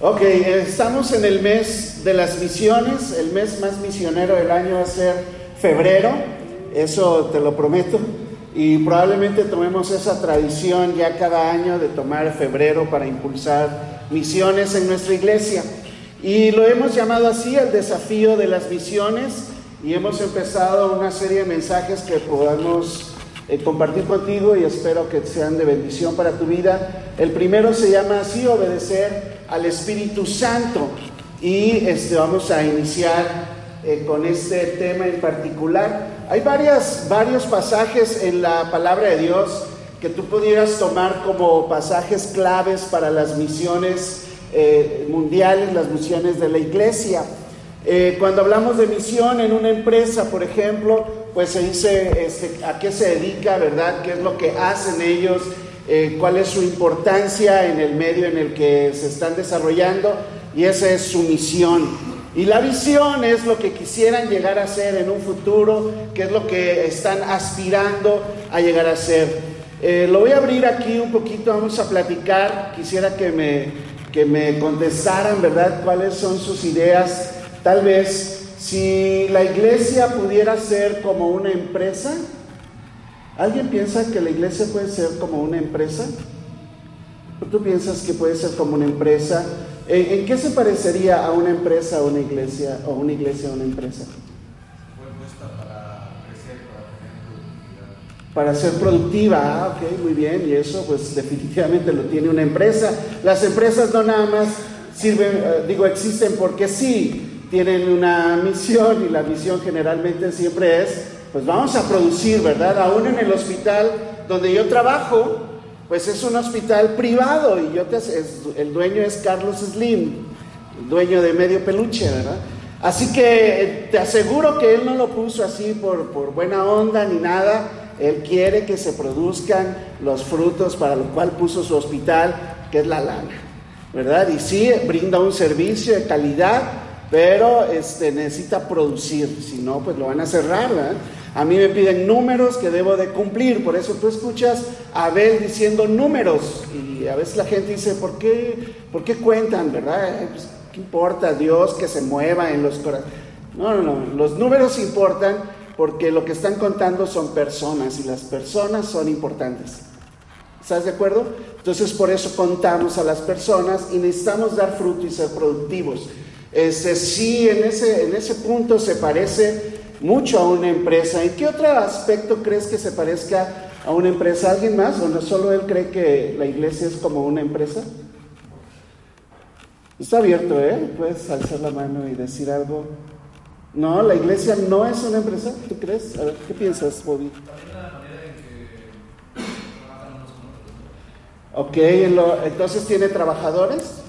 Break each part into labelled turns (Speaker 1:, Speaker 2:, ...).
Speaker 1: Ok, estamos en el mes de las misiones, el mes más misionero del año va a ser febrero, eso te lo prometo, y probablemente tomemos esa tradición ya cada año de tomar febrero para impulsar misiones en nuestra iglesia. Y lo hemos llamado así el desafío de las misiones y hemos empezado una serie de mensajes que podamos eh, compartir contigo y espero que sean de bendición para tu vida. El primero se llama así, obedecer al Espíritu Santo. Y este, vamos a iniciar eh, con este tema en particular. Hay varias, varios pasajes en la palabra de Dios que tú pudieras tomar como pasajes claves para las misiones eh, mundiales, las misiones de la iglesia. cuando hablamos de misión en una empresa, por ejemplo, pues se dice este, a qué se dedica, ¿verdad? ¿Qué es lo que hacen ellos? Eh, ¿Cuál es su importancia en el medio en el que se están desarrollando? Y esa es su misión. Y la visión es lo que quisieran llegar a ser en un futuro, que es lo que están aspirando a llegar a ser. Eh, lo voy a abrir aquí un poquito, vamos a platicar. Quisiera que me, que me contestaran, ¿verdad?, cuáles son sus ideas. Tal vez si la iglesia pudiera ser como una empresa, ¿alguien piensa que la iglesia puede ser como una empresa? ¿Tú piensas que puede ser como una empresa? ¿En, qué se parecería a una empresa a una iglesia o una iglesia a una empresa? para ser productiva. Ah, ok, muy bien, y eso pues definitivamente lo tiene una empresa. Las empresas no nada más sirven, eh, digo, existen porque sí, tienen una misión y la misión generalmente siempre es, pues vamos a producir, ¿verdad? Aún en el hospital donde yo trabajo, pues es un hospital privado y yo te, el dueño es Carlos Slim, dueño de Medio Peluche, ¿verdad? Así que eh, te aseguro que él no lo puso así por, buena onda ni nada, él quiere que se produzcan los frutos para lo cual puso su hospital, que es la lana, ¿verdad? Y sí, brinda un servicio de calidad, pero este, necesita producir, si no, pues lo van a cerrar. A mí me piden números que debo de cumplir, por eso tú escuchas a Abel diciendo números y a veces la gente dice, ¿por qué, ¿por qué cuentan, verdad? Eh, pues, ¿Qué importa Dios que se mueva en los corazones? No, no, no, los números importan porque lo que están contando son personas y las personas son importantes. ¿Estás de acuerdo? Entonces por eso contamos a las personas y necesitamos dar fruto y ser productivos. Este, sí, en ese, en ese punto se parece mucho a una empresa. ¿En qué otro aspecto crees que se parezca a una empresa? ¿Alguien más? ¿O no solo él cree que la iglesia es como una empresa? Está abierto, ¿eh? Puedes alzar la mano y decir algo. No, la iglesia no es una empresa, ¿tú crees? ¿qué piensas, Bobby? Ok, entonces tiene trabajadores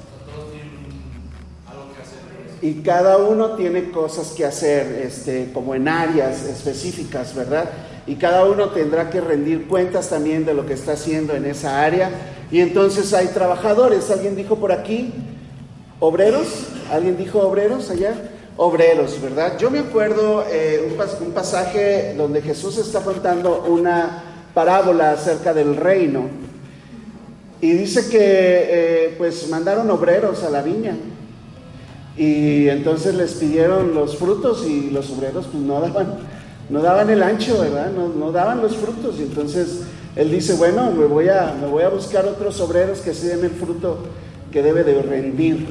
Speaker 1: y cada uno tiene cosas que hacer, este, como en áreas específicas, ¿verdad? Y cada uno tendrá que rendir cuentas también de lo que está haciendo en esa área. Y entonces hay trabajadores, alguien dijo por aquí, obreros, alguien dijo obreros allá, obreros, ¿verdad? Yo me acuerdo eh, un, pasaje donde Jesús está contando una parábola acerca del reino. Y dice que eh, pues mandaron obreros a la viña y entonces les pidieron los frutos y los obreros pues no daban, no daban el ancho, ¿verdad? No, daban los frutos. Y entonces él dice, bueno, me voy, a, me voy a buscar otros obreros que se den el fruto que debe de rendir.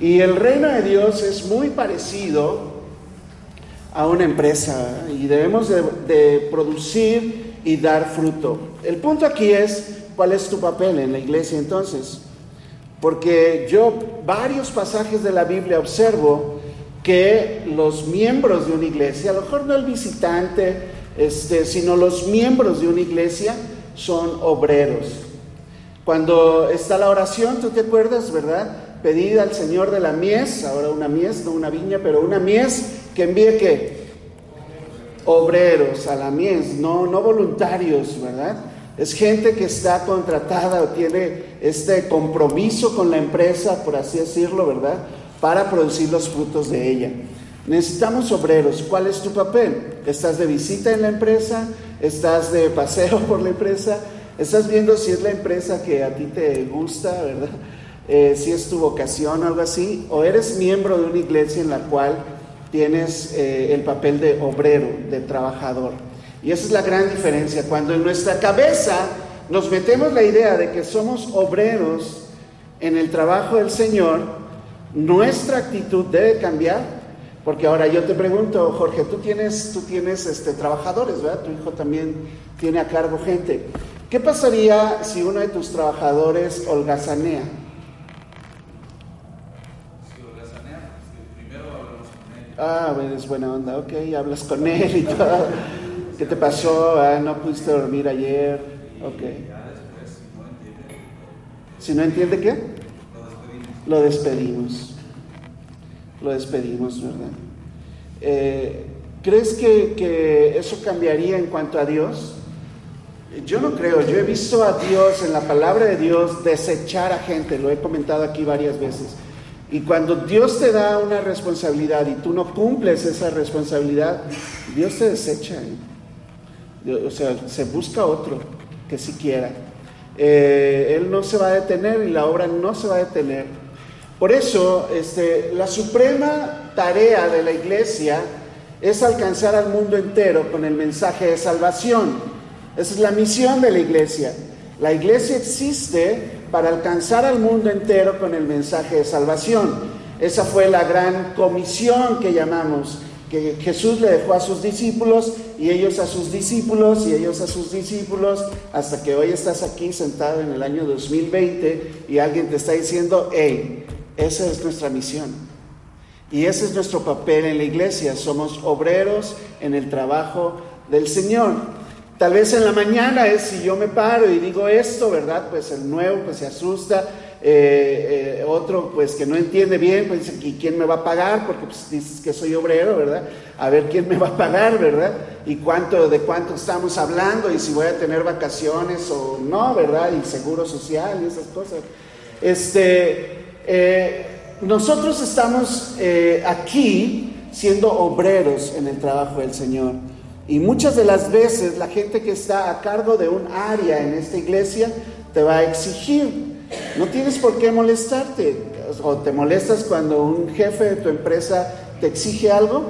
Speaker 1: Y el reino de Dios es muy parecido a una empresa y debemos de, de producir y dar fruto. El punto aquí es, ¿cuál es tu papel en la iglesia entonces? Porque yo varios pasajes de la Biblia observo que los miembros de una iglesia, a lo mejor no el visitante, este, sino los miembros de una iglesia son obreros. Cuando está la oración, tú te acuerdas, ¿verdad? Pedida al Señor de la mies, ahora una mies, no una viña, pero una mies que envíe que obreros a la mies, no, no voluntarios, ¿verdad? Es gente que está contratada o tiene este compromiso con la empresa, por así decirlo, ¿verdad? Para producir los frutos de ella. Necesitamos obreros. ¿Cuál es tu papel? ¿Estás de visita en la empresa? ¿Estás de paseo por la empresa? ¿Estás viendo si es la empresa que a ti te gusta, verdad? Eh, si es tu vocación algo así. ¿O eres miembro de una iglesia en la cual tienes eh, el papel de obrero, de trabajador? Y esa es la gran diferencia. Cuando en nuestra cabeza nos metemos la idea de que somos obreros en el trabajo del Señor, nuestra actitud debe cambiar porque ahora yo te pregunto, Jorge, tú tienes, tú tienes este, trabajadores, ¿verdad? Tu hijo también tiene a cargo gente. ¿Qué pasaría si uno de tus trabajadores holgazanea?
Speaker 2: Pues.
Speaker 1: Ah, es buena onda, ok, hablas con él y todo. ¿Qué te pasó? Ah, no pudiste dormir ayer. Ok.
Speaker 2: Si no entiende,
Speaker 1: qué?
Speaker 2: lo despedimos.
Speaker 1: Lo despedimos ¿verdad? Eh, ¿Crees que, que, eso cambiaría en cuanto a Dios? Yo no creo, yo he visto a Dios en la palabra de Dios desechar a gente, lo he comentado aquí varias veces. Y cuando Dios te da una responsabilidad y tú no cumples esa responsabilidad, Dios te desecha. O sea, se busca otro que siquiera. Eh, él no se va a detener y la obra no se va a detener por eso, este, la suprema tarea de la iglesia es alcanzar al mundo entero con el mensaje de salvación. Esa es la misión de la iglesia. La iglesia existe para alcanzar al mundo entero con el mensaje de salvación. Esa fue la gran comisión que llamamos, que Jesús le dejó a sus discípulos y ellos a sus discípulos y ellos a sus discípulos, hasta que hoy estás aquí sentado en el año 2020 y alguien te está diciendo, hey, esa es nuestra misión. Y ese es nuestro papel en la iglesia. Somos obreros en el trabajo del Señor. Tal vez en la mañana es si yo me paro y digo esto, ¿verdad? Pues el nuevo pues se asusta, eh, eh, otro pues que no entiende bien, pues dice, ¿y quién me va a pagar? Porque pues dices que soy obrero, ¿verdad? A ver quién me va a pagar, ¿verdad? Y cuánto, de cuánto estamos hablando y si voy a tener vacaciones o no, ¿verdad? Y seguro social y esas cosas. Este, eh, nosotros estamos aquí siendo obreros en el trabajo del Señor. Y muchas de las veces la gente que está a cargo de un área en esta iglesia te va a exigir. No tienes por qué molestarte. O te molestas cuando un jefe de tu empresa te exige algo,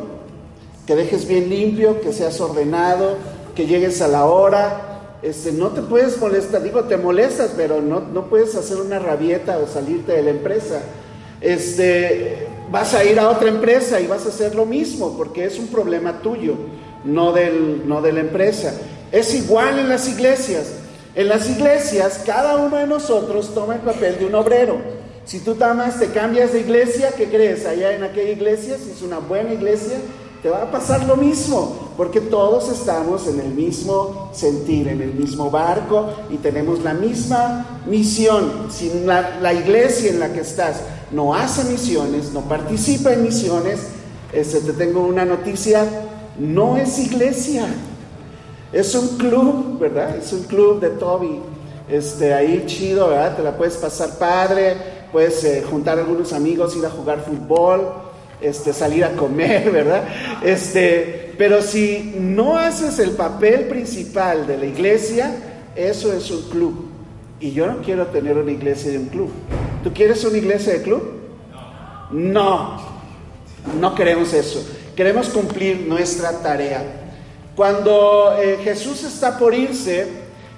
Speaker 1: que dejes bien limpio, que seas ordenado, que llegues a la hora, este, no te puedes molestar, digo, te molestas, pero no, no puedes hacer una rabieta o salirte de la empresa. Este, vas a ir a otra empresa y vas a hacer lo mismo, porque es un problema tuyo, no, del, no de la empresa. Es igual en las iglesias. En las iglesias, cada uno de nosotros toma el papel de un obrero. Si tú tomas, te cambias de iglesia, ¿qué crees? Allá en aquella iglesia, si es una buena iglesia, te va a pasar lo mismo, porque todos estamos en el mismo sentir, en el mismo barco y tenemos la misma misión. Si la, iglesia en la que estás no hace misiones, no participa en misiones, este, te tengo una noticia, no es iglesia, es un club, ¿verdad? Es un club de Toby. Este, ahí chido, ¿verdad? Te la puedes pasar padre, puedes eh, juntar a algunos amigos, ir a jugar fútbol, este, salir a comer, ¿verdad? Este, pero si no haces el papel principal de la iglesia, eso es un club. Y yo no quiero tener una iglesia de un club. ¿Tú quieres una iglesia de club? No, no queremos eso. Queremos cumplir nuestra tarea. Cuando eh, Jesús está por irse,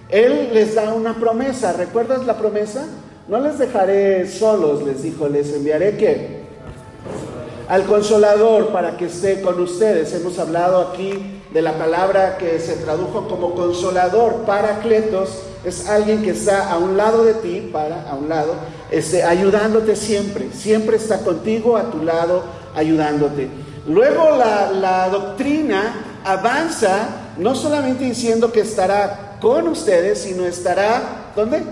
Speaker 1: Él les da una promesa. ¿Recuerdas la promesa? No les dejaré solos, les dijo, les enviaré que al consolador para que esté con ustedes. Hemos hablado aquí de la palabra que se tradujo como consolador, paracletos, es alguien que está a un lado de ti, para, a un lado, este, ayudándote siempre, siempre está contigo, a tu lado, ayudándote. Luego la, la doctrina avanza, no solamente diciendo que estará con ustedes, sino estará, ¿dónde?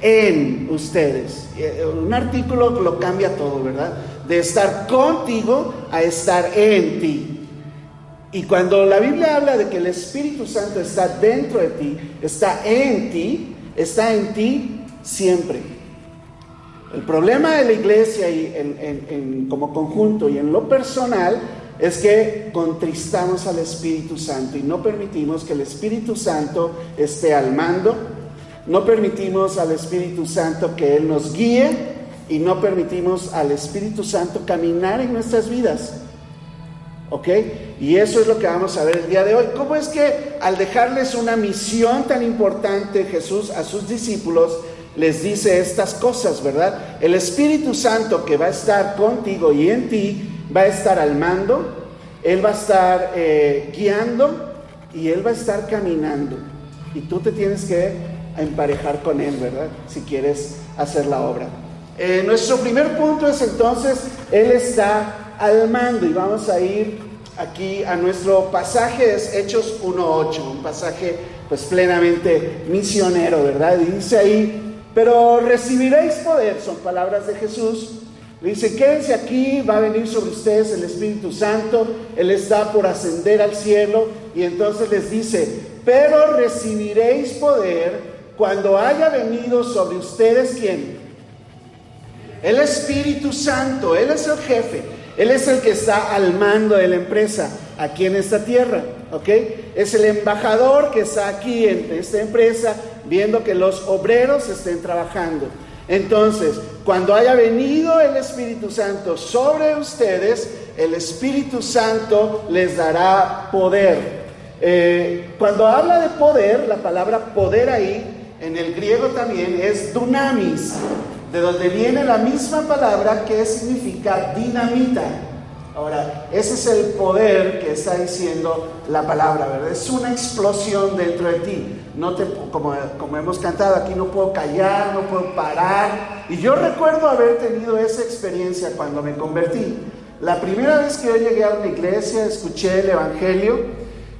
Speaker 1: en ustedes. Eh, un artículo lo cambia todo, ¿verdad? De estar contigo a estar en ti. Y cuando la Biblia habla de que el Espíritu Santo está dentro de ti, está en ti, está en ti siempre. El problema de la iglesia y en, como conjunto y en lo personal es que contristamos al Espíritu Santo y no permitimos que el Espíritu Santo esté al mando, no permitimos al Espíritu Santo que Él nos guíe y no permitimos al Espíritu Santo caminar en nuestras vidas. ¿Ok? Y eso es lo que vamos a ver el día de hoy. ¿Cómo es que al dejarles una misión tan importante Jesús a sus discípulos, les dice estas cosas, verdad? El Espíritu Santo que va a estar contigo y en ti va a estar al mando, Él va a estar eh, guiando y Él va a estar caminando. Y tú te tienes que emparejar con Él, ¿verdad? Si quieres hacer la obra. Eh, nuestro primer punto es entonces, Él está al mando y vamos a ir aquí a nuestro pasaje, es Hechos 1.8, un pasaje pues plenamente misionero, ¿verdad? Y dice ahí, pero recibiréis poder, son palabras de Jesús. Dice, quédense aquí, va a venir sobre ustedes el Espíritu Santo, Él está por ascender al cielo y entonces les dice, pero recibiréis poder cuando haya venido sobre ustedes quién? El Espíritu Santo, Él es el jefe, Él es el que está al mando de la empresa aquí en esta tierra, ¿ok? Es el embajador que está aquí en esta empresa viendo que los obreros estén trabajando. Entonces, cuando haya venido el Espíritu Santo sobre ustedes, el Espíritu Santo les dará poder. Eh, cuando habla de poder, la palabra poder ahí en el griego también es dunamis, de donde viene la misma palabra que significa dinamita. Ahora, ese es el poder que está diciendo la palabra, ¿verdad? Es una explosión dentro de ti. No te, como, como hemos cantado aquí, no puedo callar, no puedo parar. Y yo recuerdo haber tenido esa experiencia cuando me convertí. La primera vez que yo llegué a una iglesia, escuché el Evangelio,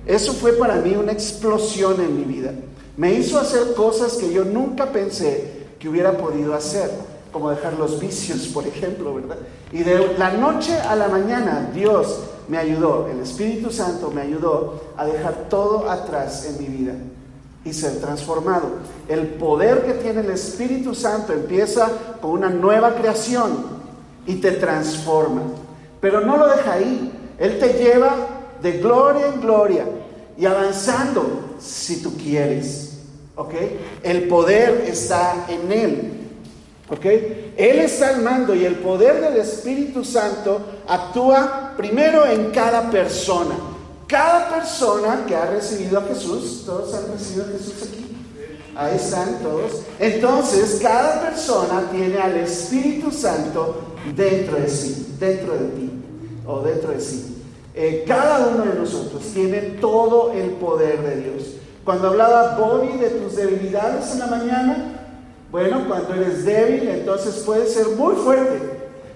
Speaker 1: eso fue para mí una explosión en mi vida. Me hizo hacer cosas que yo nunca pensé que hubiera podido hacer, como dejar los vicios, por ejemplo, ¿verdad? Y de la noche a la mañana Dios me ayudó, el Espíritu Santo me ayudó a dejar todo atrás en mi vida y ser transformado. El poder que tiene el Espíritu Santo empieza con una nueva creación y te transforma. Pero no lo deja ahí. Él te lleva de gloria en gloria y avanzando si tú quieres. ¿Ok? El poder está en Él. ¿Ok? Él está al mando y el poder del Espíritu Santo actúa primero en cada persona. Cada persona que ha recibido a Jesús, todos han recibido a Jesús aquí. Ahí están todos. Entonces, cada persona tiene al Espíritu Santo dentro de sí, dentro de ti o dentro de sí. Eh, cada uno de nosotros tiene todo el poder de Dios. Cuando hablaba Bobby de tus debilidades en la mañana, bueno, cuando eres débil, entonces puedes ser muy fuerte.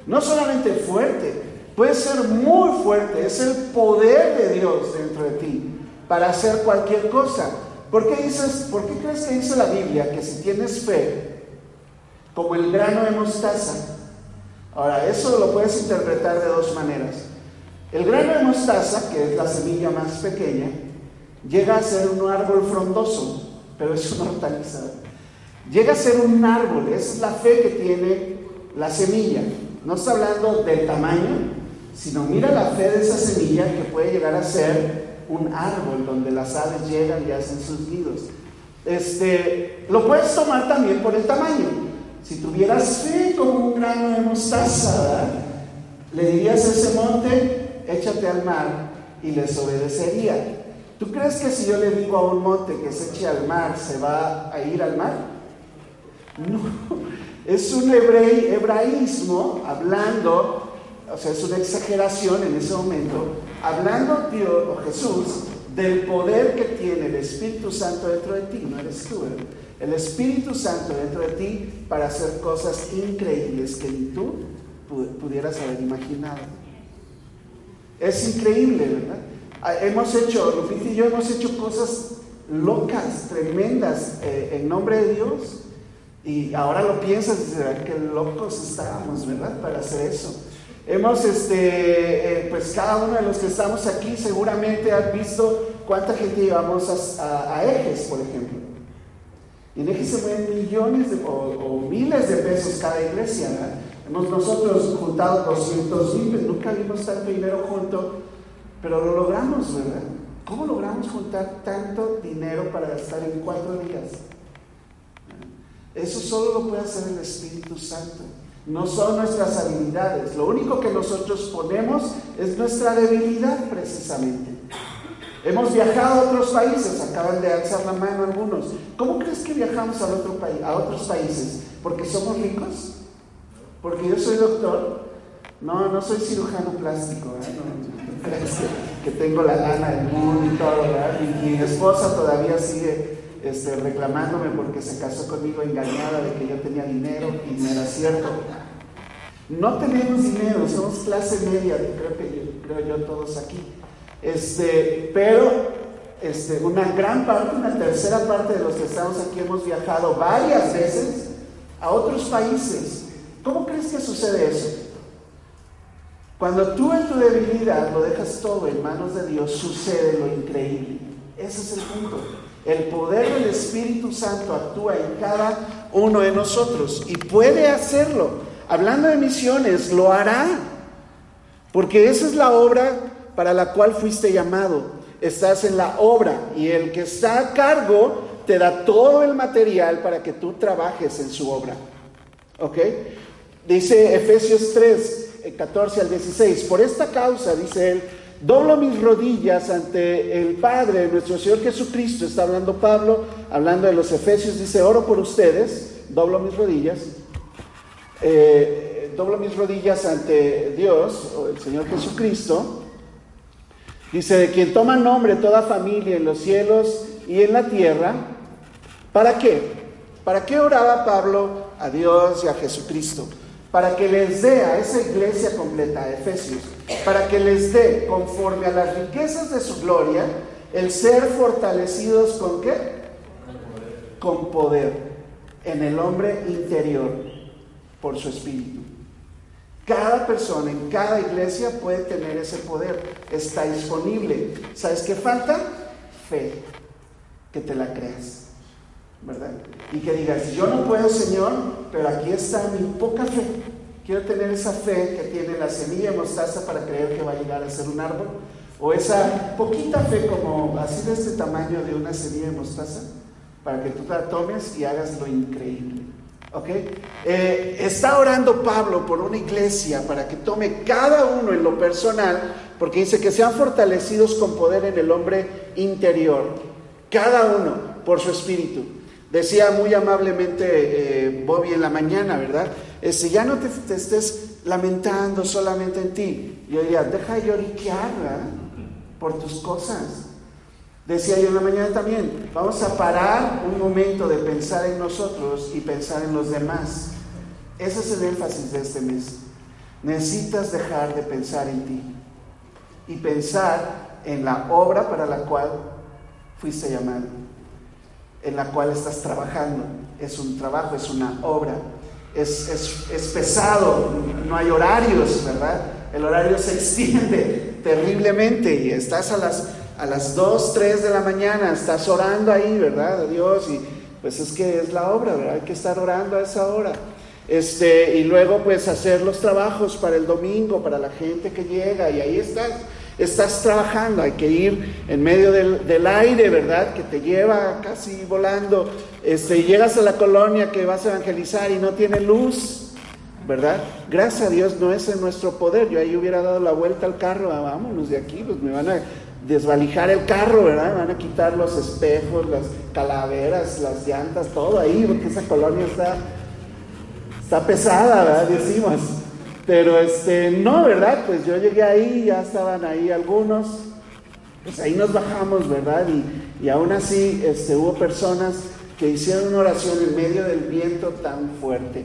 Speaker 1: No solamente fuerte, puedes ser muy fuerte. Es el poder de Dios dentro de ti para hacer cualquier cosa. ¿Por qué, dices, ¿Por qué crees que dice la Biblia que si tienes fe, como el grano de mostaza? Ahora, eso lo puedes interpretar de dos maneras. El grano de mostaza, que es la semilla más pequeña, llega a ser un árbol frondoso, pero es una hortaliza. Llega a ser un árbol, es la fe que tiene la semilla. No está hablando del tamaño, sino mira la fe de esa semilla que puede llegar a ser un árbol donde las aves llegan y hacen sus nidos. Este, lo puedes tomar también por el tamaño. Si tuvieras fe como un grano de mostaza, le dirías a ese monte, échate al mar y les obedecería. ¿Tú crees que si yo le digo a un monte que se eche al mar, se va a ir al mar? No, es un hebraísmo hablando, o sea, es una exageración en ese momento, hablando Dios o Jesús del poder que tiene el Espíritu Santo dentro de ti, no eres tú, ¿eh? el Espíritu Santo dentro de ti para hacer cosas increíbles que ni tú pudieras haber imaginado. Es increíble, ¿verdad? Ah, hemos hecho, Lupita y yo hemos hecho cosas locas, tremendas, eh, en nombre de Dios. Y ahora lo piensas y dices, qué locos estábamos, ¿verdad? Para hacer eso. Hemos, este, eh, pues cada uno de los que estamos aquí seguramente han visto cuánta gente llevamos a, Ejes, por ejemplo. Y en Ejes se mueven millones o, miles de pesos cada iglesia, ¿verdad? Hemos nosotros juntado 200 mil, nunca vimos tanto dinero junto, pero lo logramos, ¿verdad? ¿Cómo logramos juntar tanto dinero para gastar en cuatro días? Eso solo lo puede hacer el Espíritu Santo. No son nuestras habilidades. Lo único que nosotros ponemos es nuestra debilidad precisamente. Hemos viajado a otros países, acaban de alzar la mano algunos. ¿Cómo crees que viajamos a, otros países? ¿Porque somos ricos? ¿Porque yo soy doctor? No, no soy cirujano plástico. ¿eh? que tengo la lana del mundo y todo. Y mi esposa todavía sigue este, reclamándome porque se casó conmigo engañada de que yo tenía dinero y no era cierto. No tenemos dinero, somos clase media, creo que creo yo todos aquí. Este, pero este, una gran parte, una tercera parte de los que estamos aquí hemos viajado varias veces a otros países. ¿Cómo crees que sucede eso? Cuando tú en tu debilidad lo dejas todo en manos de Dios, sucede lo increíble. Ese es el punto. El poder del Espíritu Santo actúa en cada uno de nosotros y puede hacerlo. Hablando de misiones, lo hará. Porque esa es la obra para la cual fuiste llamado. Estás en la obra y el que está a cargo te da todo el material para que tú trabajes en su obra. ¿Ok? Dice Efesios 3, 14 al 16. Por esta causa, dice él, Doblo mis rodillas ante el Padre, nuestro Señor Jesucristo. Está hablando Pablo, hablando de los Efesios, dice, oro por ustedes, doblo mis rodillas. Eh, doblo mis rodillas ante Dios, o el Señor Jesucristo. Dice, de quien toma nombre toda familia en los cielos y en la tierra. ¿Para qué? ¿Para qué oraba Pablo a Dios y a Jesucristo? Para que les dé a esa iglesia completa, a Efesios, para que les dé, conforme a las riquezas de su gloria, el ser fortalecidos con qué? Con poder en el hombre interior por su espíritu. Cada persona en cada iglesia puede tener ese poder, está disponible. ¿Sabes qué falta? Fe, que te la creas, ¿verdad? Y que digas, yo no puedo, Señor, pero aquí está mi poca fe. Quiero tener esa fe que tiene la semilla de mostaza para creer que va a llegar a ser un árbol. O esa poquita fe como así de este tamaño de una semilla de mostaza para que tú la tomes y hagas lo increíble. ¿Ok? Eh, está orando Pablo por una iglesia para que tome cada uno en lo personal, porque dice que sean fortalecidos con poder en el hombre interior, cada uno por su espíritu. Decía muy amablemente eh, Bobby en la mañana, ¿verdad? Si ya no te, estés lamentando solamente en ti. Yo diría, deja de lloriquear por tus cosas. Decía yo en la mañana también, vamos a parar un momento de pensar en nosotros y pensar en los demás. Ese es el énfasis de este mes. Necesitas dejar de pensar en ti y pensar en la obra para la cual fuiste llamado, en la cual estás trabajando. Es un trabajo, es una obra es, pesado, no hay horarios, ¿verdad? El horario se extiende terriblemente y estás a las, a las 2, 3 de la mañana, estás orando ahí, ¿verdad? A Dios y pues es que es la obra, ¿verdad? Hay que estar orando a esa hora. Este, y luego pues hacer los trabajos para el domingo, para la gente que llega y ahí estás estás trabajando, hay que ir en medio del, aire, ¿verdad? Que te lleva casi volando. Este, llegas a la colonia que vas a evangelizar y no tiene luz, ¿verdad? Gracias a Dios no es en nuestro poder. Yo ahí hubiera dado la vuelta al carro, ah, vámonos de aquí, pues me van a desvalijar el carro, ¿verdad? Me van a quitar los espejos, las calaveras, las llantas, todo ahí, porque esa colonia está, está pesada, ¿verdad? Decimos. Pero este, no, ¿verdad? Pues yo llegué ahí, ya estaban ahí algunos, pues ahí nos bajamos, ¿verdad? Y, y aún así este, hubo personas que hicieron una oración en medio del viento tan fuerte.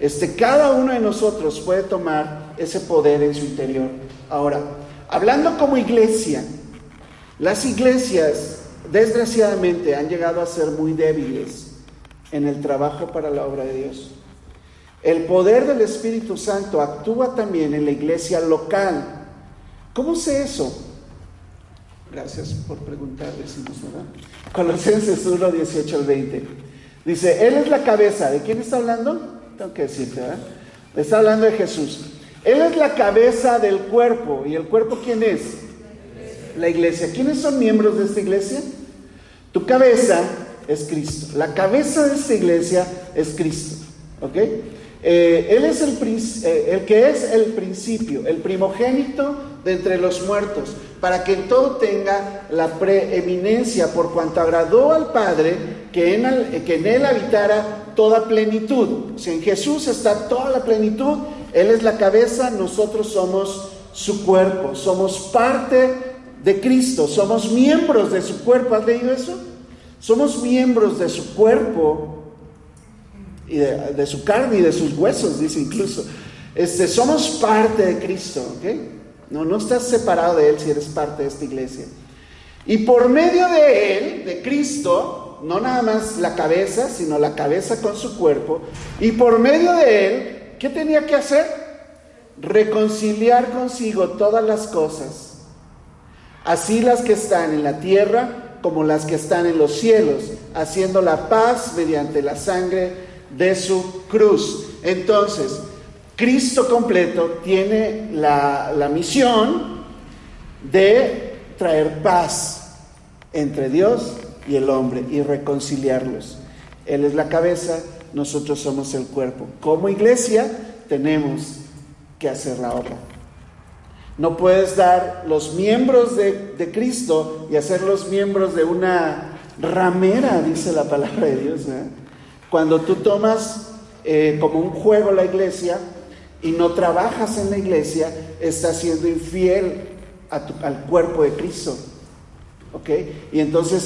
Speaker 1: Este, cada uno de nosotros puede tomar ese poder en su interior. Ahora, hablando como iglesia, las iglesias desgraciadamente han llegado a ser muy débiles en el trabajo para la obra de Dios. El poder del Espíritu Santo actúa también en la iglesia local. ¿Cómo sé eso? Gracias por preguntar, decimos, ¿verdad? Colosenses 1, 18 al 20. Dice, Él es la cabeza. ¿De quién está hablando? Tengo que decirte, ¿verdad? Está hablando de Jesús. Él es la cabeza del cuerpo. ¿Y el cuerpo quién es? La iglesia. ¿Quiénes son miembros de esta iglesia? Tu cabeza es Cristo. La cabeza de esta iglesia es Cristo. ¿Ok? Eh, él es el, eh, el que es el principio, el primogénito de entre los muertos, para que en todo tenga la preeminencia, por cuanto agradó al Padre que en, que en Él habitara toda plenitud. Si en Jesús está toda la plenitud, Él es la cabeza, nosotros somos su cuerpo, somos parte de Cristo, somos miembros de su cuerpo. ¿Has leído eso? Somos miembros de su cuerpo y de, su carne y de sus huesos, dice incluso. Este, somos parte de Cristo, ¿ok? No, no estás separado de Él si eres parte de esta iglesia. Y por medio de Él, de Cristo, no nada más la cabeza, sino la cabeza con su cuerpo, y por medio de Él, ¿qué tenía que hacer? Reconciliar consigo todas las cosas, así las que están en la tierra como las que están en los cielos, haciendo la paz mediante la sangre de su cruz. Entonces, Cristo completo tiene la, misión de traer paz entre Dios y el hombre y reconciliarlos. Él es la cabeza, nosotros somos el cuerpo. Como iglesia tenemos que hacer la obra. No puedes dar los miembros de, de Cristo y hacerlos miembros de una ramera, dice la palabra de Dios. Cuando tú tomas eh, como un juego la iglesia y no trabajas en la iglesia, estás siendo infiel al cuerpo de Cristo. ¿Ok? Y entonces,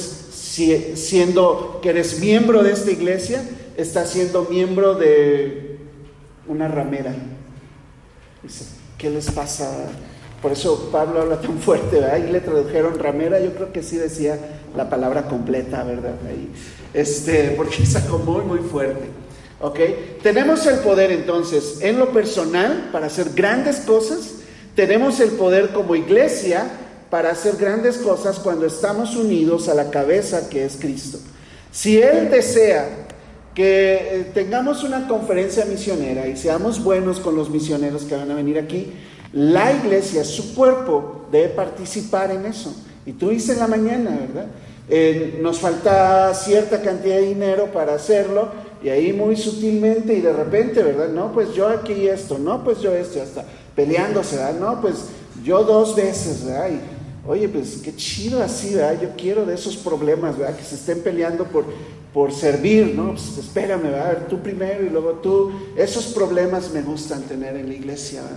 Speaker 1: siendo que eres miembro de esta iglesia, estás siendo miembro de una ramera. Dice, ¿qué les pasa? Por eso Pablo habla tan fuerte, ¿verdad? Le tradujeron ramera, yo creo que sí decía la palabra completa, ¿verdad? Ahí este, porque es algo muy, muy fuerte. ¿Ok? Tenemos el poder entonces en lo personal para hacer grandes cosas. Tenemos el poder como iglesia para hacer grandes cosas cuando estamos unidos a la cabeza que es Cristo. Si Él desea que eh, tengamos una conferencia misionera y seamos buenos con los misioneros que van a venir aquí, la iglesia, su cuerpo, debe participar en eso. Y tú dices en la mañana, ¿verdad? Eh, nos falta cierta cantidad de dinero para hacerlo y ahí muy sutilmente y de repente, ¿verdad? No, pues yo aquí esto, no, pues yo esto, hasta peleándose, ¿verdad? No, pues yo dos veces, ¿verdad? Y, oye, pues qué chido así, ¿verdad? Yo quiero de esos problemas, ¿verdad? Que se estén peleando por, por servir, ¿no? Pues espérame, ¿verdad? Tú primero y luego tú. Esos problemas me gustan tener en la iglesia, ¿verdad?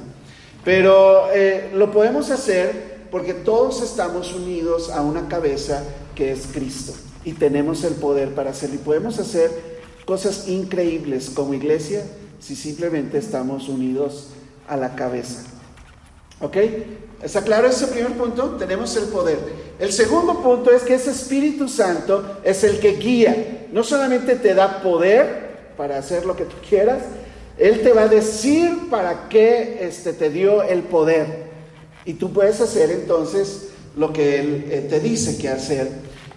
Speaker 1: Pero eh, lo podemos hacer porque todos estamos unidos a una cabeza que es Cristo y tenemos el poder para hacerlo y podemos hacer cosas increíbles como iglesia si simplemente estamos unidos a la cabeza. ¿Ok? ¿Está claro ese primer punto? Tenemos el poder. El segundo punto es que ese Espíritu Santo es el que guía. No solamente te da poder para hacer lo que tú quieras, Él te va a decir para qué este, te dio el poder. Y tú puedes hacer entonces lo que Él eh, te dice que hacer.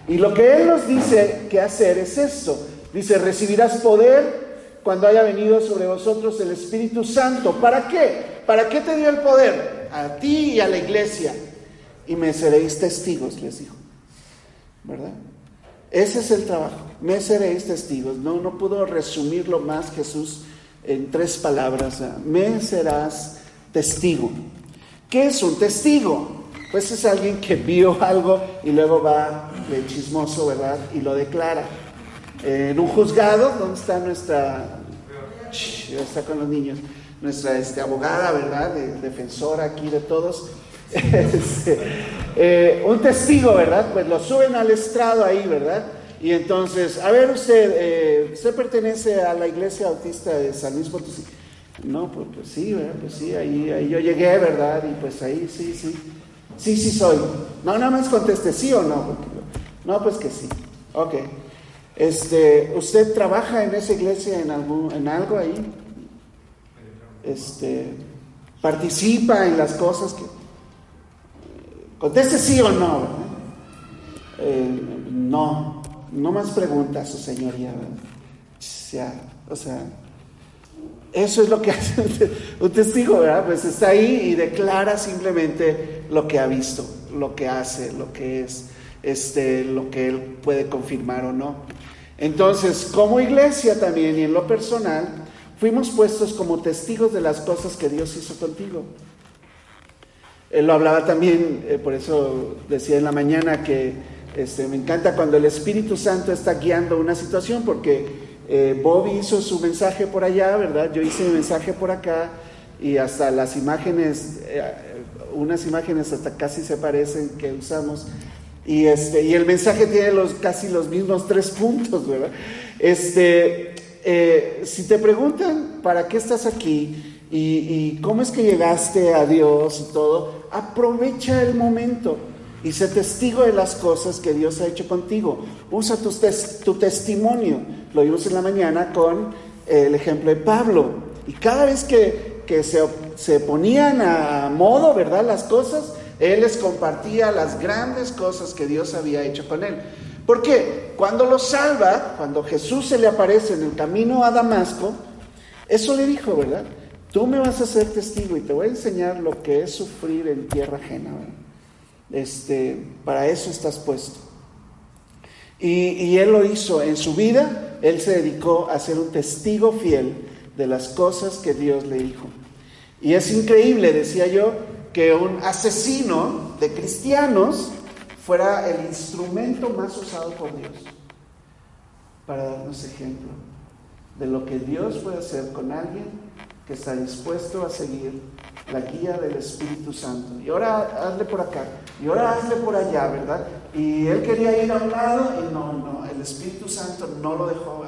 Speaker 1: Y lo que Él nos dice que hacer es esto. Dice, recibirás poder cuando haya venido sobre vosotros el Espíritu Santo. ¿Para qué? ¿Para qué te dio el poder? A ti y a la iglesia. Y me seréis testigos, les dijo. ¿Verdad? Ese es el trabajo. Me seréis testigos. No, no pudo resumirlo más Jesús en tres palabras. Me serás testigo. ¿Qué es un testigo? Pues es alguien que vio algo y luego va de chismoso, ¿verdad? Y lo declara. en un juzgado, ¿dónde está nuestra... está con los niños. Nuestra este, abogada, ¿verdad? defensora aquí de todos. Este, eh, un testigo, ¿verdad? Pues lo suben al estrado ahí, ¿verdad? Y entonces, a ver usted, eh, ¿usted pertenece a la iglesia autista de San Luis Potosí? No, pues, pues sí, ¿verdad? Pues sí, ahí, ahí yo llegué, ¿verdad? Y pues ahí sí, sí. Sí, sí soy. No, nada más conteste sí o no. no, pues que sí. Ok. Este, ¿Usted trabaja en esa iglesia en, en algo ahí? Este, ¿Participa en las cosas que... Conteste sí o no. Eh, no, no más preguntas, su señoría. o sea, eso es lo que hace un testigo, ¿verdad? Pues está ahí y declara simplemente lo que ha visto, lo que hace, lo que es, este, lo que él puede confirmar o no. Entonces, como iglesia también y en lo personal, fuimos puestos como testigos de las cosas que Dios hizo contigo. Él lo hablaba también, eh, por eso decía en la mañana que este, me encanta cuando el Espíritu Santo está guiando una situación, porque eh, Bob hizo su mensaje por allá, ¿verdad? Yo hice mi mensaje por acá y hasta las imágenes, eh, unas imágenes hasta casi se parecen que usamos. Y, este, y el mensaje tiene los, casi los mismos tres puntos, ¿verdad? Este, eh, si te preguntan para qué estás aquí y, cómo es que llegaste a Dios y todo, aprovecha el momento y sé testigo de las cosas que Dios ha hecho contigo. Usa tu, tu testimonio. Lo vimos en la mañana con el ejemplo de Pablo. Y cada vez que, que se, se, ponían a modo, ¿verdad? Las cosas, él les compartía las grandes cosas que Dios había hecho con él. Porque cuando lo salva, cuando Jesús se le aparece en el camino a Damasco, eso le dijo, ¿verdad? Tú me vas a ser testigo y te voy a enseñar lo que es sufrir en tierra ajena. ¿verdad? Este, para eso estás puesto. Y, él lo hizo en su vida, él se dedicó a ser un testigo fiel de las cosas que Dios le dijo. Y es increíble, decía yo, que un asesino de cristianos fuera el instrumento más usado por Dios para darnos ejemplo de lo que Dios puede hacer con alguien que está dispuesto a seguir la guía del Espíritu Santo. Y ahora hazle por acá, y ahora hazle por allá, ¿verdad? Y él quería ir a un lado y no, no, el Espíritu Santo no lo dejó.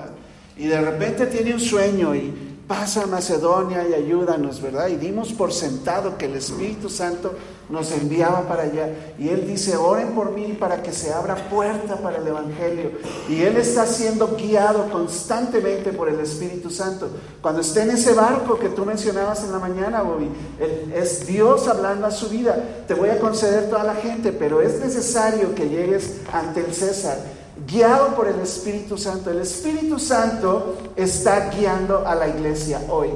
Speaker 1: Y de repente tiene un sueño y pasa a Macedonia y ayúdanos, ¿verdad? Y dimos por sentado que el Espíritu Santo nos enviaba para allá. Y Él dice, oren por mí para que se abra puerta para el Evangelio. Y Él está siendo guiado constantemente por el Espíritu Santo. Cuando esté en ese barco que tú mencionabas en la mañana, Bobby, es Dios hablando a su vida. Te voy a conceder toda la gente, pero es necesario que llegues ante el César guiado por el Espíritu Santo. El Espíritu Santo está guiando a la iglesia hoy.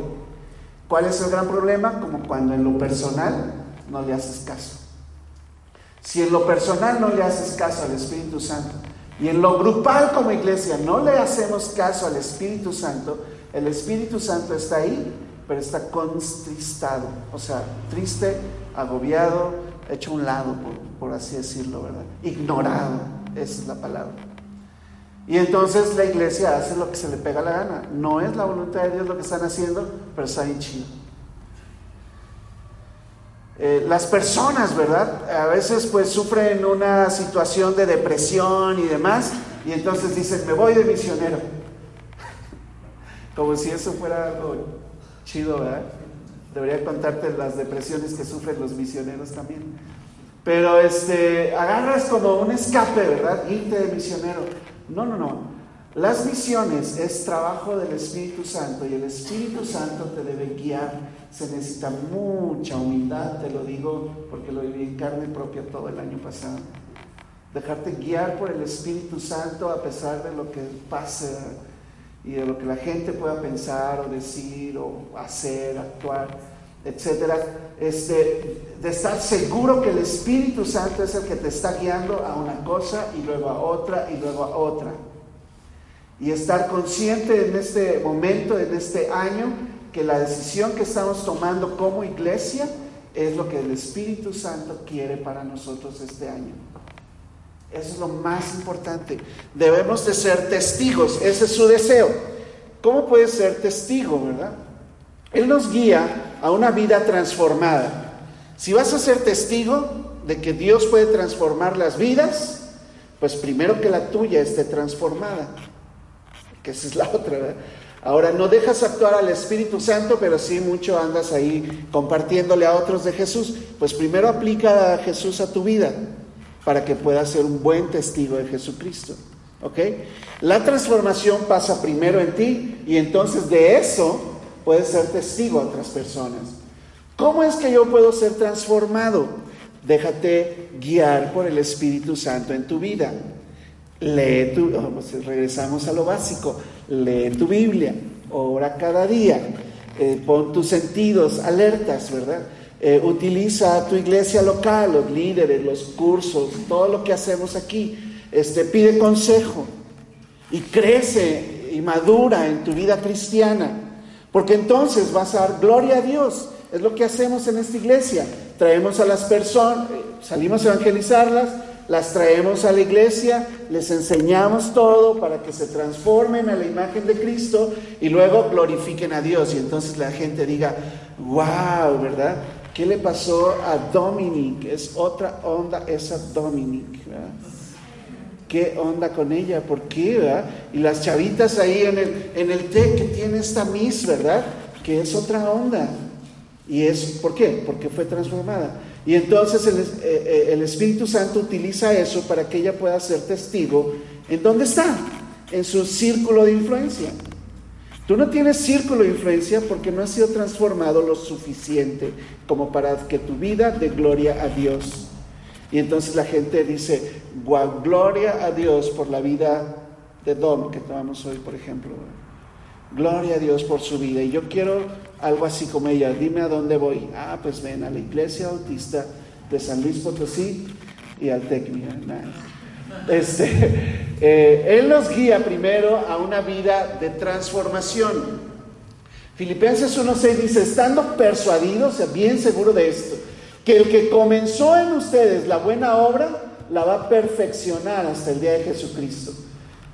Speaker 1: ¿Cuál es el gran problema? Como cuando en lo personal no le haces caso. Si en lo personal no le haces caso al Espíritu Santo y en lo grupal como iglesia no le hacemos caso al Espíritu Santo, el Espíritu Santo está ahí, pero está contristado, o sea, triste, agobiado, hecho a un lado, por, por así decirlo, ¿verdad? Ignorado, esa es la palabra. Y entonces la iglesia hace lo que se le pega la gana. No es la voluntad de Dios lo que están haciendo, pero está bien chido. Eh, las personas, ¿verdad? A veces pues sufren una situación de depresión y demás, y entonces dicen, me voy de misionero. Como si eso fuera algo chido, ¿verdad? Debería contarte las depresiones que sufren los misioneros también. Pero este, agarras como un escape, ¿verdad? Irte de misionero. No, no, no. Las misiones es trabajo del Espíritu Santo y el Espíritu Santo te debe guiar. Se necesita mucha humildad, te lo digo porque lo viví en carne propia todo el año pasado. Dejarte guiar por el Espíritu Santo a pesar de lo que pase y de lo que la gente pueda pensar o decir o hacer, actuar, etcétera. Este, de estar seguro que el Espíritu Santo es el que te está guiando a una cosa y luego a otra y luego a otra. Y estar consciente en este momento, en este año, que la decisión que estamos tomando como iglesia es lo que el Espíritu Santo quiere para nosotros este año. Eso es lo más importante. Debemos de ser testigos, ese es su deseo. ¿Cómo puede ser testigo, verdad? Él nos guía a una vida transformada. Si vas a ser testigo de que Dios puede transformar las vidas, pues primero que la tuya esté transformada, que esa es la otra. ¿verdad? Ahora, no dejas actuar al Espíritu Santo, pero sí mucho andas ahí compartiéndole a otros de Jesús. Pues primero aplica a Jesús a tu vida para que puedas ser un buen testigo de Jesucristo. ¿Ok? La transformación pasa primero en ti y entonces de eso puedes ser testigo a otras personas. ¿Cómo es que yo puedo ser transformado? Déjate guiar por el Espíritu Santo en tu vida. Lee tu, regresamos a lo básico, lee tu Biblia, ora cada día, eh, pon tus sentidos alertas, ¿verdad? Eh, utiliza tu iglesia local, los líderes, los cursos, todo lo que hacemos aquí. Este, pide consejo y crece y madura en tu vida cristiana, porque entonces vas a dar gloria a Dios. Es lo que hacemos en esta iglesia. Traemos a las personas, salimos a evangelizarlas, las traemos a la iglesia, les enseñamos todo para que se transformen a la imagen de Cristo y luego glorifiquen a Dios. Y entonces la gente diga, wow, ¿verdad? ¿Qué le pasó a Dominic? Es otra onda esa Dominic. ¿Qué onda con ella? ¿Por qué? ¿verdad? Y las chavitas ahí en el, en el té que tiene esta Miss, ¿verdad? Que es otra onda. ¿Y es por qué? Porque fue transformada. Y entonces el, eh, eh, el, Espíritu Santo utiliza eso para que ella pueda ser testigo en dónde está, en su círculo de influencia. Tú no tienes círculo de influencia porque no has sido transformado lo suficiente como para que tu vida dé gloria a Dios. Y entonces la gente dice, gloria a Dios por la vida de Don que tomamos hoy, por ejemplo. Gloria a Dios por su vida. Y yo quiero algo así como ella. Dime a dónde voy. Ah, pues ven a la iglesia autista de San Luis Potosí y al técnico. Este, eh, él nos guía primero a una vida de transformación. Filipenses 1.6 dice, estando persuadidos, bien seguro de esto, que el que comenzó en ustedes la buena obra, la va a perfeccionar hasta el día de Jesucristo.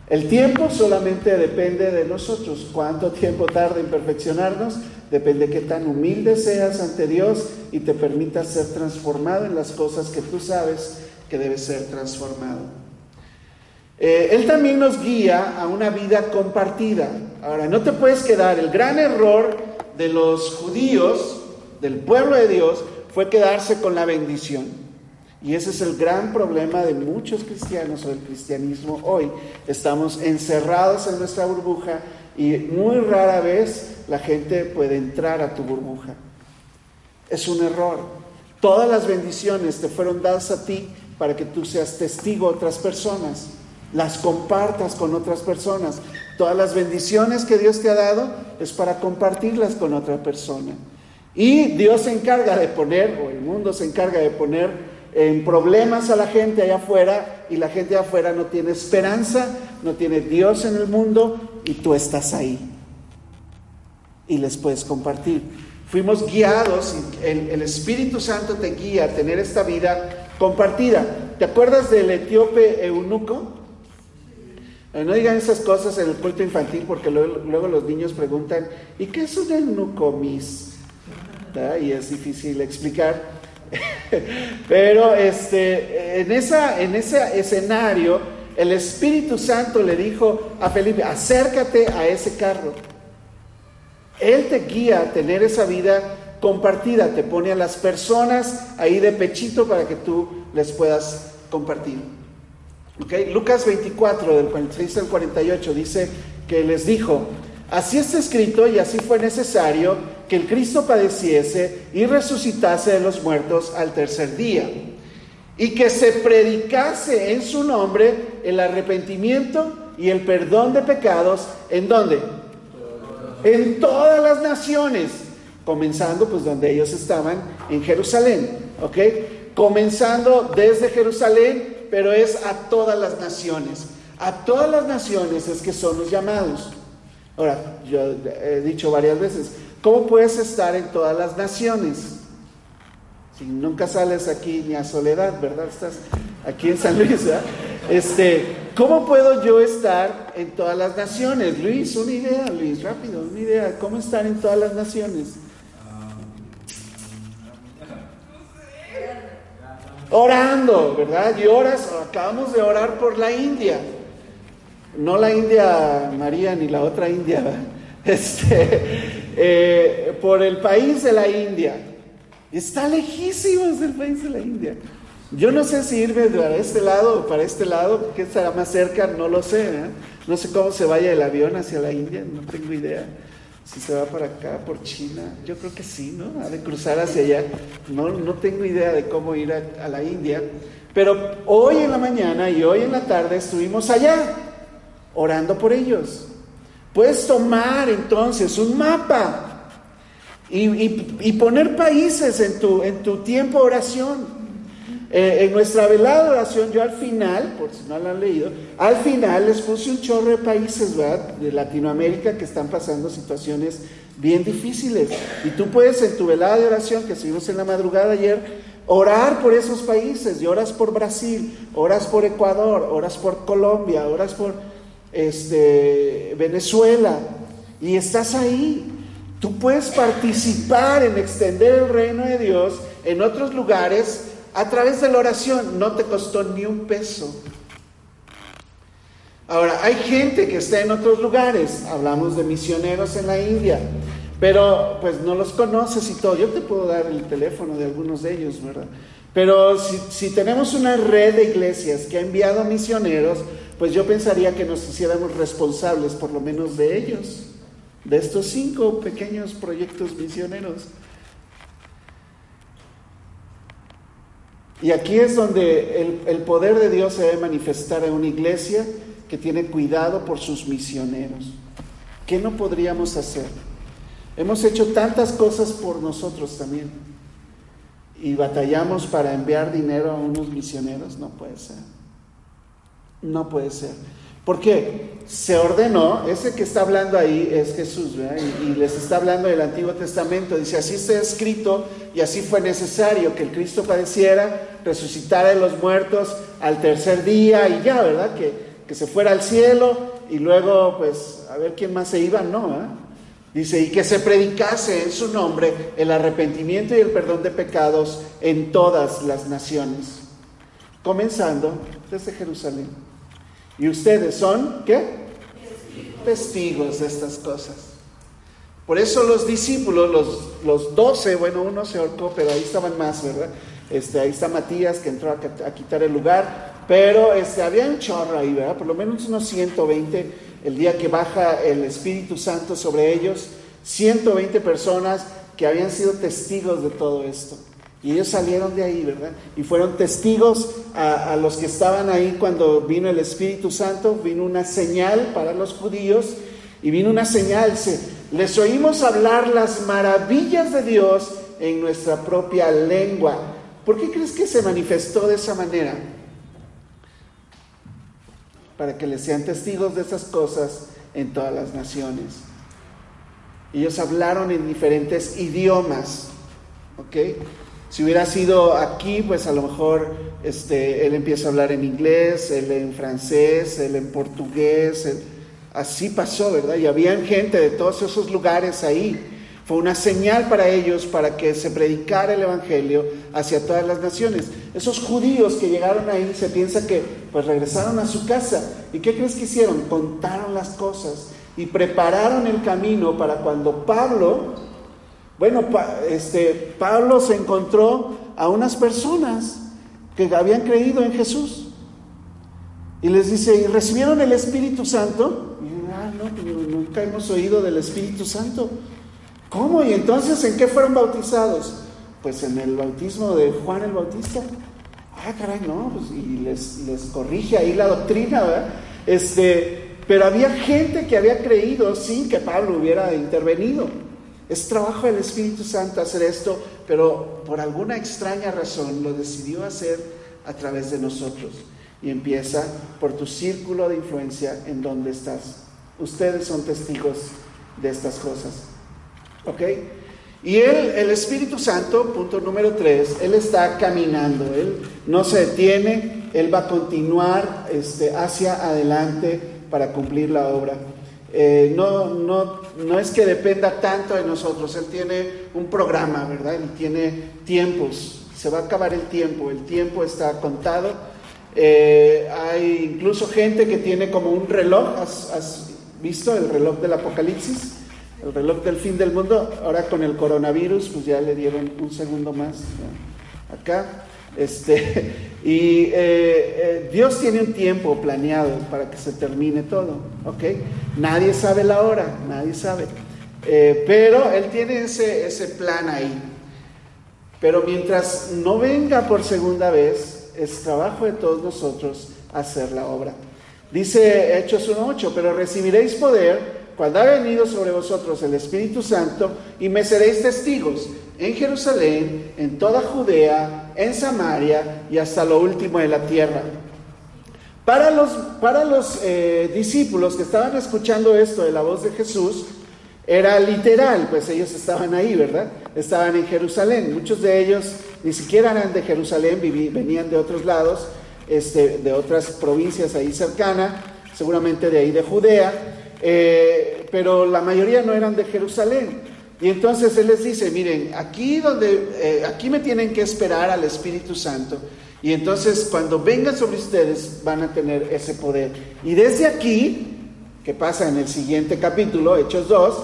Speaker 1: El tiempo solamente depende de nosotros. ¿Cuánto tiempo tarda en perfeccionarnos? Depende de qué tan humilde seas ante Dios y te permitas ser transformado en las cosas que tú sabes que debes ser transformado. Eh, él también nos guía a una vida compartida. Ahora, no te puedes quedar. El gran error de los judíos, del pueblo de Dios, fue quedarse con la bendición. Y ese es el gran problema de muchos cristianos o del cristianismo hoy. Estamos encerrados en nuestra burbuja y muy rara vez la gente puede entrar a tu burbuja. Es un error. Todas las bendiciones te fueron dadas a ti para que tú seas testigo a otras personas, las compartas con otras personas. Todas las bendiciones que Dios te ha dado es para compartirlas con otra persona. Y Dios se encarga de poner, o el mundo se encarga de poner en problemas a la gente allá afuera y la gente allá afuera no tiene esperanza, no tiene Dios en el mundo y tú estás ahí. Y les puedes compartir. Fuimos guiados, el, el Espíritu Santo te guía a tener esta vida compartida. ¿Te acuerdas del etíope eunuco? Eh, no digan esas cosas en el culto infantil porque luego, los niños preguntan, ¿y qué es un eunuco, mis? Y es difícil explicar. Pero este, en, esa, en ese escenario, el Espíritu Santo le dijo a Felipe, acércate a ese carro. Él te guía a tener esa vida compartida, te pone a las personas ahí de pechito para que tú les puedas compartir. Okay. Lucas 24, del 46 al 48, dice que les dijo, así está escrito y así fue necesario que el Cristo padeciese y resucitase de los muertos al tercer día, y que se predicase en su nombre el arrepentimiento y el perdón de pecados, ¿en dónde? En todas las naciones, comenzando pues donde ellos estaban, en Jerusalén, ¿ok? Comenzando desde Jerusalén, pero es a todas las naciones. A todas las naciones es que son los llamados. Ahora, yo he dicho varias veces, ¿Cómo puedes estar en todas las naciones? Si nunca sales aquí ni a Soledad, ¿verdad? Estás aquí en San Luis, ¿verdad? Este, ¿cómo puedo yo estar en todas las naciones? Luis, una idea, Luis, rápido, una idea. ¿Cómo estar en todas las naciones? Orando, ¿verdad? Y oras, acabamos de orar por la India. No la India María ni la otra India. Este, eh, por el país de la India. Está lejísimo del país de la India. Yo no sé si irme para este lado o para este lado, que estará más cerca, no lo sé. ¿eh? No sé cómo se vaya el avión hacia la India, no tengo idea. Si se va para acá, por China, yo creo que sí, ¿no? Ha de cruzar hacia allá. No, no tengo idea de cómo ir a, a la India. Pero hoy en la mañana y hoy en la tarde estuvimos allá, orando por ellos. Puedes tomar entonces un mapa y, poner países en tu, en tu tiempo de oración. Eh, en nuestra velada de oración, yo al final, por si no lo han leído, al final les puse un chorro de países de Latinoamérica que están pasando situaciones bien difíciles. Y tú puedes en tu velada de oración, que estuvimos en la madrugada ayer, orar por esos países. Y oras por Brasil, oras por Ecuador, oras por Colombia, oras por este, Venezuela, y estás ahí. Tú puedes participar en extender el reino de Dios en otros lugares a través de la oración. No te costó ni un peso. Ahora, hay gente que está en otros lugares. Hablamos de misioneros en la India. Pero pues no los conoces y todo. Yo te puedo dar el teléfono de algunos de ellos, ¿verdad? Pero si, si tenemos una red de iglesias que ha enviado misioneros, pues yo pensaría que nos hiciéramos responsables por lo menos de ellos, de estos cinco pequeños proyectos misioneros. Y aquí es donde el, poder de Dios se debe manifestar en una iglesia que tiene cuidado por sus misioneros. ¿Qué no podríamos hacer? Hemos hecho tantas cosas por nosotros también. Y batallamos para enviar dinero a unos misioneros, no puede ser. No puede ser. ¿Por qué? Se ordenó, ese que está hablando ahí es Jesús, Y, y, les está hablando del Antiguo Testamento. Dice, así está escrito y así fue necesario que el Cristo padeciera, resucitara de los muertos al tercer día y ya, ¿verdad? Que, que se fuera al cielo y luego, pues, a ver quién más se iba, no, ¿eh? Dice, y que se predicase en su nombre el arrepentimiento y el perdón de pecados en todas las naciones, comenzando desde Jerusalén. Y ustedes son, ¿qué? Testigos de estas cosas. Por eso los discípulos, los, los doce, bueno, uno se ahorcó, pero ahí estaban más, ¿verdad? Este, ahí está Matías que entró a, quitar el lugar, pero este, había un chorro ahí, ¿verdad? Por lo menos unos 120 el día que baja el Espíritu Santo sobre ellos, 120 personas que habían sido testigos de todo esto. Y ellos salieron de ahí, ¿verdad? Y fueron testigos a, los que estaban ahí cuando vino el Espíritu Santo, vino una señal para los judíos y vino una señal, se, les oímos hablar las maravillas de Dios en nuestra propia lengua. ¿Por qué crees que se manifestó de esa manera? Para que les sean testigos de esas cosas en todas las naciones. Ellos hablaron en diferentes idiomas, ¿ok? Si hubiera sido aquí, pues a lo mejor este, él empieza a hablar en inglés, él en francés, él en portugués, así pasó, ¿verdad? Y habían gente de todos esos lugares ahí. Fue una señal para ellos para que se predicara el Evangelio hacia todas las naciones. Esos judíos que llegaron ahí se piensa que pues regresaron a su casa. ¿Y qué crees que hicieron? Contaron las cosas y prepararon el camino para cuando Pablo bueno, este, Pablo se encontró a unas personas que habían creído en Jesús. Y les dice, ¿y recibieron el Espíritu Santo? Ah, no, nunca hemos oído del Espíritu Santo. ¿Cómo? ¿Y entonces en qué fueron bautizados? Pues en el bautismo de Juan el Bautista. Ah, caray, no, pues, y les, les corrige ahí la doctrina, ¿verdad? Este, pero había gente que había creído sin que Pablo hubiera intervenido. Es trabajo del Espíritu Santo hacer esto, pero por alguna extraña razón lo decidió hacer a través de nosotros. Y empieza por tu círculo de influencia en donde estás. Ustedes son testigos de estas cosas. ¿Ok? Y el Espíritu Santo, punto número tres, él está caminando, él no se detiene, él va a continuar este, hacia adelante para cumplir la obra. Eh, no, no, no es que dependa tanto de nosotros, Él tiene un programa, ¿verdad? Él tiene tiempos, se va a acabar el tiempo, el tiempo está contado. Eh, hay incluso gente que tiene como un reloj, ¿Has, visto el reloj del Apocalipsis? El reloj del fin del mundo. Ahora con el coronavirus, pues ya le dieron un segundo más acá. Este, y eh, eh, Dios tiene un tiempo planeado para que se termine todo, ¿ok? Nadie sabe la hora, nadie sabe. Eh, pero Él tiene ese, ese plan ahí. Pero mientras no venga por segunda vez, es trabajo de todos nosotros hacer la obra. Dice Hechos 1.8, pero recibiréis poder cuando ha venido sobre vosotros el Espíritu Santo y me seréis testigos en Jerusalén, en toda Judea, en Samaria y hasta lo último de la tierra. Para los, para los eh, discípulos que estaban escuchando esto de la voz de Jesús, era literal, pues ellos estaban ahí, ¿verdad? Estaban en Jerusalén. Muchos de ellos ni siquiera eran de Jerusalén, venían de otros lados, este, de otras provincias ahí cercanas, seguramente de ahí de Judea, eh, pero la mayoría no eran de Jerusalén. Y entonces Él les dice, miren, aquí, donde, eh, aquí me tienen que esperar al Espíritu Santo. Y entonces cuando venga sobre ustedes van a tener ese poder. Y desde aquí, que pasa en el siguiente capítulo, Hechos 2,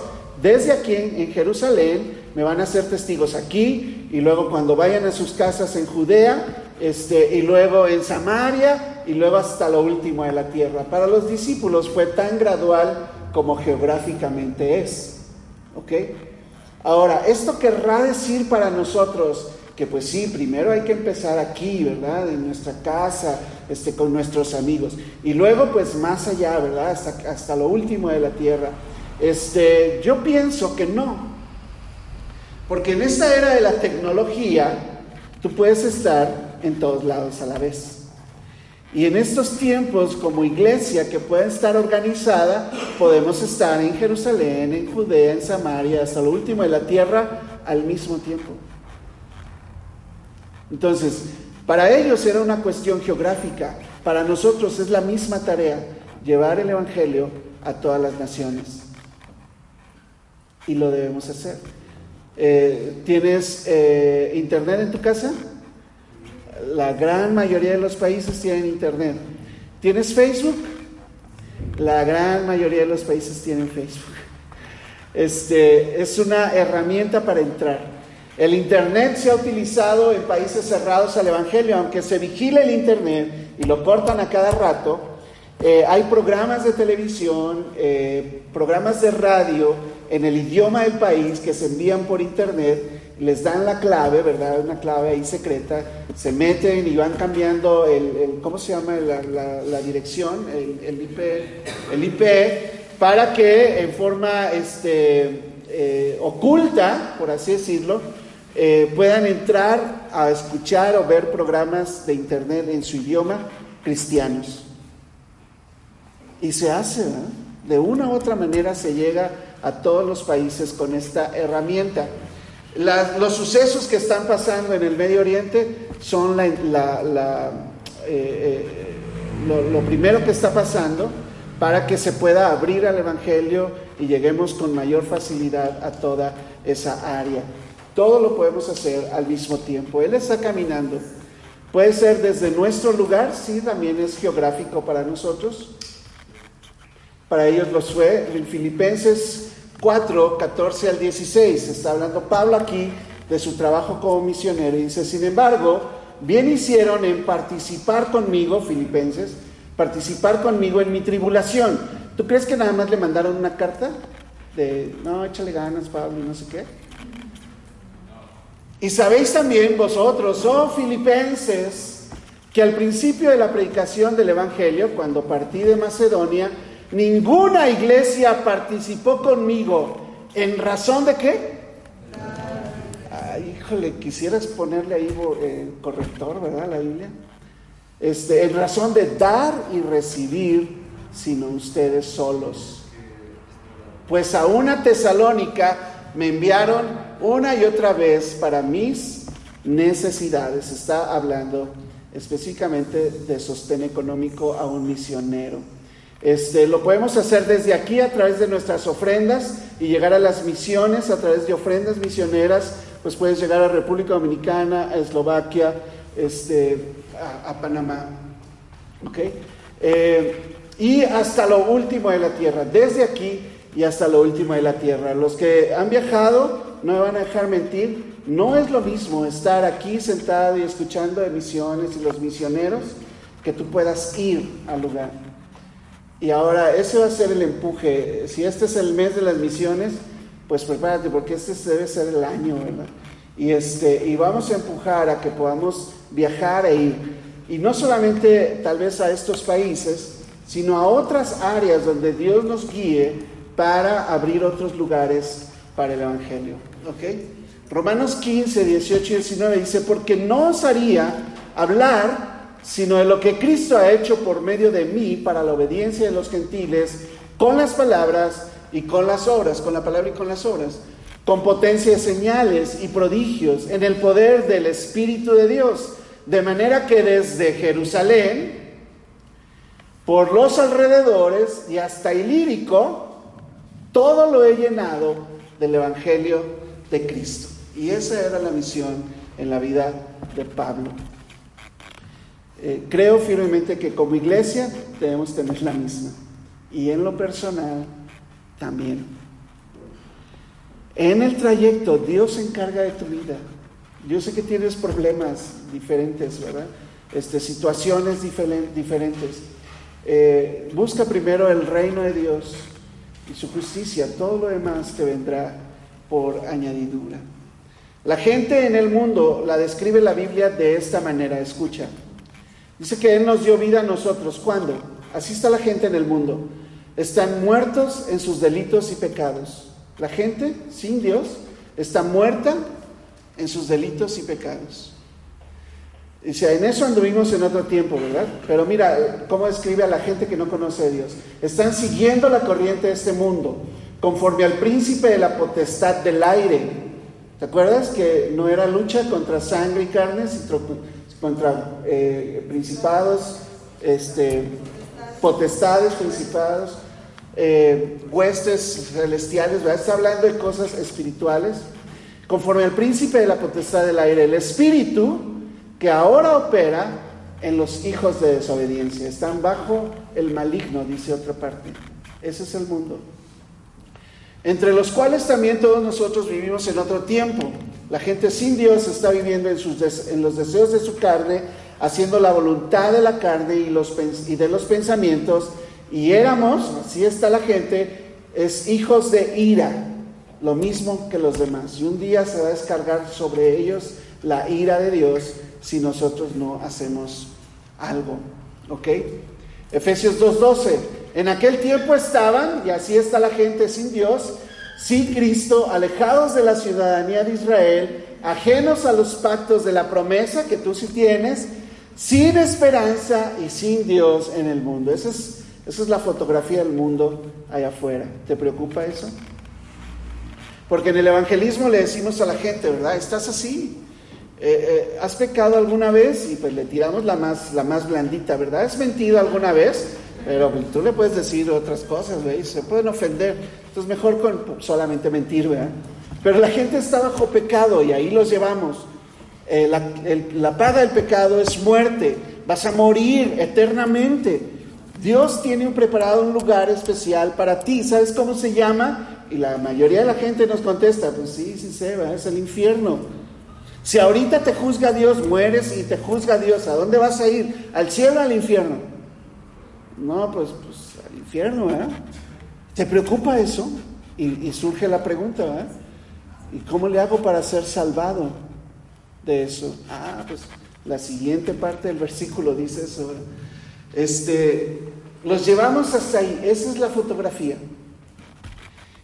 Speaker 1: desde aquí en, Jerusalén me van a ser testigos aquí y luego cuando vayan a sus casas en Judea, este, y luego en Samaria y luego hasta lo último de la tierra. Para los discípulos fue tan gradual como geográficamente es. ¿Ok? Ahora, esto querrá decir para nosotros que pues sí, primero hay que empezar aquí, ¿verdad? En nuestra casa, este, con nuestros amigos. Y luego pues más allá, ¿verdad? Hasta, hasta lo último de la tierra. Este, yo pienso que no. Porque en esta era de la tecnología, tú puedes estar en todos lados a la vez. Y en estos tiempos, como iglesia que puede estar organizada, podemos estar en Jerusalén, en Judea, en Samaria, hasta lo último de la tierra al mismo tiempo. Entonces, para ellos era una cuestión geográfica, para nosotros es la misma tarea, llevar el Evangelio a todas las naciones. Y lo debemos hacer. Eh, ¿Tienes eh, internet en tu casa? La gran mayoría de los países tienen internet. ¿Tienes Facebook? La gran mayoría de los países tienen Facebook. Este, es una herramienta para entrar. El Internet se ha utilizado en países cerrados al Evangelio, aunque se vigile el Internet y lo cortan a cada rato. Eh, hay programas de televisión, eh, programas de radio en el idioma del país que se envían por Internet les dan la clave, ¿verdad? Una clave ahí secreta, se meten y van cambiando el, ¿cómo se llama? La, dirección, el, IP, el IP, para que en forma este, eh, oculta, por así decirlo, eh, puedan entrar a escuchar o ver programas de internet en su idioma cristianos. Y se hace, ¿verdad? De una u otra manera se llega a todos los países con esta herramienta los sucesos que están pasando en el Medio Oriente son la, eh, eh, lo, primero que está pasando para que se pueda abrir al Evangelio y lleguemos con mayor facilidad a toda esa área. Todo lo podemos hacer al mismo tiempo. Él está caminando. Puede ser desde nuestro lugar, sí, también es geográfico para nosotros. Para ellos lo fue. En Filipenses 4, 14 al 16. Está hablando Pablo aquí de su trabajo como misionero y dice, sin embargo, bien hicieron en participar conmigo, filipenses, participar conmigo en mi tribulación. ¿Tú crees que nada más le mandaron una carta? De, no, échale ganas, Pablo, y no sé qué. Y sabéis también vosotros, oh filipenses, que al principio de la predicación del Evangelio, cuando partí de Macedonia, Ninguna iglesia participó conmigo. ¿En razón de qué? Híjole, quisieras ponerle ahí eh, corrector, ¿verdad? La Biblia. Este, en razón de dar y recibir, sino ustedes solos. Pues a una tesalónica me enviaron una y otra vez para mis necesidades. Está hablando específicamente de sostén económico a un misionero. Este, lo podemos hacer desde aquí a través de nuestras ofrendas y llegar a las misiones a través de ofrendas misioneras, pues puedes llegar a República Dominicana, a Eslovaquia, este, a, Panamá. Eh, y hasta lo último de la tierra, desde aquí y hasta lo último de la tierra. Los que han viajado, no me van a dejar mentir, no es lo mismo estar aquí sentado y escuchando de misiones y los misioneros que tú puedas ir al lugar. Y ahora ese va a ser el empuje. Si este es el mes de las misiones, pues prepárate porque este debe ser el año, ¿verdad? Y, este, y vamos a empujar a que podamos viajar e ir. Y no solamente tal vez a estos países, sino a otras áreas donde Dios nos guíe para abrir otros lugares para el Evangelio. ¿Ok? Romanos 15, 18 y 19 dice, porque no os haría hablar sino de lo que Cristo ha hecho por medio de mí para la obediencia de los gentiles, con las palabras y con las obras, con la palabra y con las obras, con potencia de señales y prodigios, en el poder del Espíritu de Dios, de manera que desde Jerusalén, por los alrededores y hasta Ilírico, todo lo he llenado del Evangelio de Cristo. Y esa era la misión en la vida de Pablo. Eh, creo firmemente que como iglesia debemos tener la misma. Y en lo personal también. En el trayecto Dios se encarga de tu vida. Yo sé que tienes problemas diferentes, ¿verdad? Este, situaciones diferentes. Eh, busca primero el reino de Dios y su justicia. Todo lo demás te vendrá por añadidura. La gente en el mundo la describe la Biblia de esta manera. Escucha. Dice que Él nos dio vida a nosotros. ¿Cuándo? Así está la gente en el mundo. Están muertos en sus delitos y pecados. La gente sin Dios está muerta en sus delitos y pecados. Dice, en eso anduvimos en otro tiempo, ¿verdad? Pero mira cómo describe a la gente que no conoce a Dios. Están siguiendo la corriente de este mundo, conforme al príncipe de la potestad del aire. ¿Te acuerdas que no era lucha contra sangre y carne, contra eh, principados, este, potestades, principados, eh, huestes celestiales, Está hablando de cosas espirituales. Conforme al príncipe de la potestad del aire, el espíritu que ahora opera en los hijos de desobediencia. Están bajo el maligno, dice otra parte. Ese es el mundo. Entre los cuales también todos nosotros vivimos en otro tiempo la gente sin Dios está viviendo en, sus en los deseos de su carne, haciendo la voluntad de la carne y, de los pensamientos. Y éramos, así está la gente, es hijos de ira, lo mismo que los demás. Y un día se va a descargar sobre ellos la ira de Dios si nosotros no hacemos algo. ¿Ok? Efesios 2.12. En aquel tiempo estaban, y así está la gente sin Dios, sin Cristo, alejados de la ciudadanía de Israel, ajenos a los pactos de la promesa que tú sí tienes, sin esperanza y sin Dios en el mundo. Esa es, esa es la fotografía del mundo allá afuera. ¿Te preocupa eso? Porque en el evangelismo le decimos a la gente, ¿verdad? Estás así. Eh, eh, ¿Has pecado alguna vez? Y pues le tiramos la más, la más blandita, ¿verdad? ¿Has mentido alguna vez? Pero tú le puedes decir otras cosas, ¿veis? Se pueden ofender. Entonces mejor con solamente mentir, ¿verdad? Pero la gente está bajo pecado y ahí los llevamos. Eh, la, paga del pecado es muerte. Vas a morir eternamente. Dios tiene preparado un lugar especial para ti. ¿Sabes cómo se llama? Y la mayoría de la gente nos contesta, pues sí, sí se va, es el infierno. Si ahorita te juzga Dios, mueres y te juzga Dios, ¿a dónde vas a ir? ¿Al cielo o al infierno? No, pues, pues al infierno, ¿eh? ¿Te preocupa eso? Y, surge la pregunta, ¿verdad? ¿Y cómo le hago para ser salvado de eso? Ah, pues la siguiente parte del versículo dice eso. Este, los llevamos hasta ahí. Esa es la fotografía.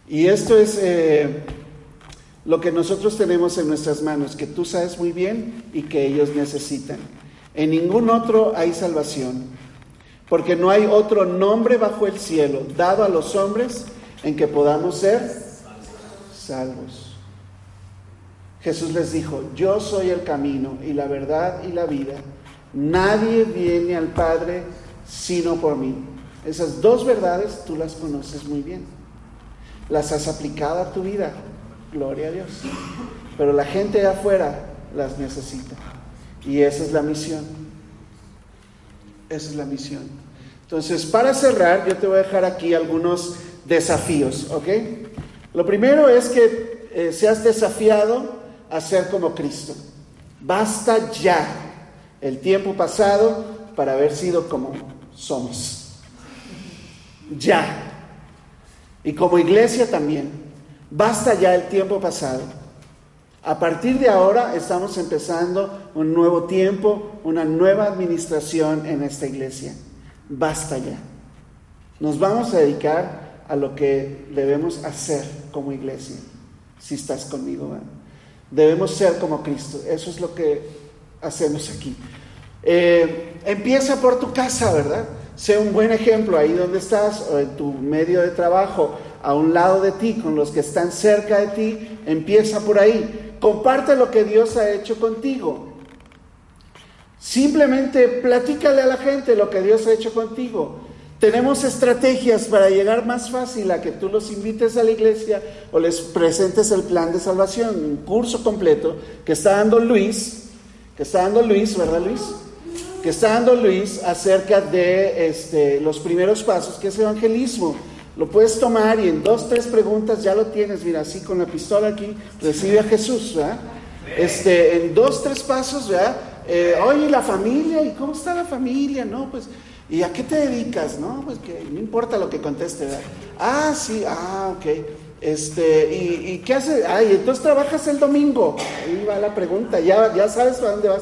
Speaker 1: Y esto es eh, lo que nosotros tenemos en nuestras manos, que tú sabes muy bien y que ellos necesitan. En ningún otro hay salvación porque no hay otro nombre bajo el cielo dado a los hombres en que podamos ser salvos. Jesús les dijo, yo soy el camino y la verdad y la vida. Nadie viene al Padre sino por mí. Esas dos verdades tú las conoces muy bien. Las has aplicado a tu vida. Gloria a Dios. Pero la gente de afuera las necesita. Y esa es la misión. Esa es la misión. Entonces, para cerrar, yo te voy a dejar aquí algunos desafíos, ¿ok? Lo primero es que eh, seas desafiado a ser como Cristo. Basta ya el tiempo pasado para haber sido como somos. Ya. Y como iglesia también. Basta ya el tiempo pasado. A partir de ahora estamos empezando un nuevo tiempo, una nueva administración en esta iglesia. Basta ya. Nos vamos a dedicar a lo que debemos hacer como iglesia, si estás conmigo. Debemos ser como Cristo. Eso es lo que hacemos aquí. Eh, empieza por tu casa, ¿verdad? Sé un buen ejemplo ahí donde estás o en tu medio de trabajo, a un lado de ti, con los que están cerca de ti. Empieza por ahí. Comparte lo que Dios ha hecho contigo. Simplemente platícale a la gente lo que Dios ha hecho contigo. Tenemos estrategias para llegar más fácil a que tú los invites a la iglesia o les presentes el plan de salvación, un curso completo que está dando Luis, que está dando Luis, ¿verdad Luis? Que está dando Luis acerca de este, los primeros pasos, que es evangelismo. Lo puedes tomar y en dos, tres preguntas ya lo tienes, mira, así con la pistola aquí, recibe a Jesús. Este, en dos, tres pasos, ¿verdad? Eh, oye, la familia, ¿y cómo está la familia? No, pues ¿Y a qué te dedicas? No, pues que no importa lo que conteste. ¿verdad? Ah, sí, ah, ok. Este, ¿y, qué haces? Ay, entonces trabajas el domingo. Ahí va la pregunta, ya, ya sabes para dónde vas.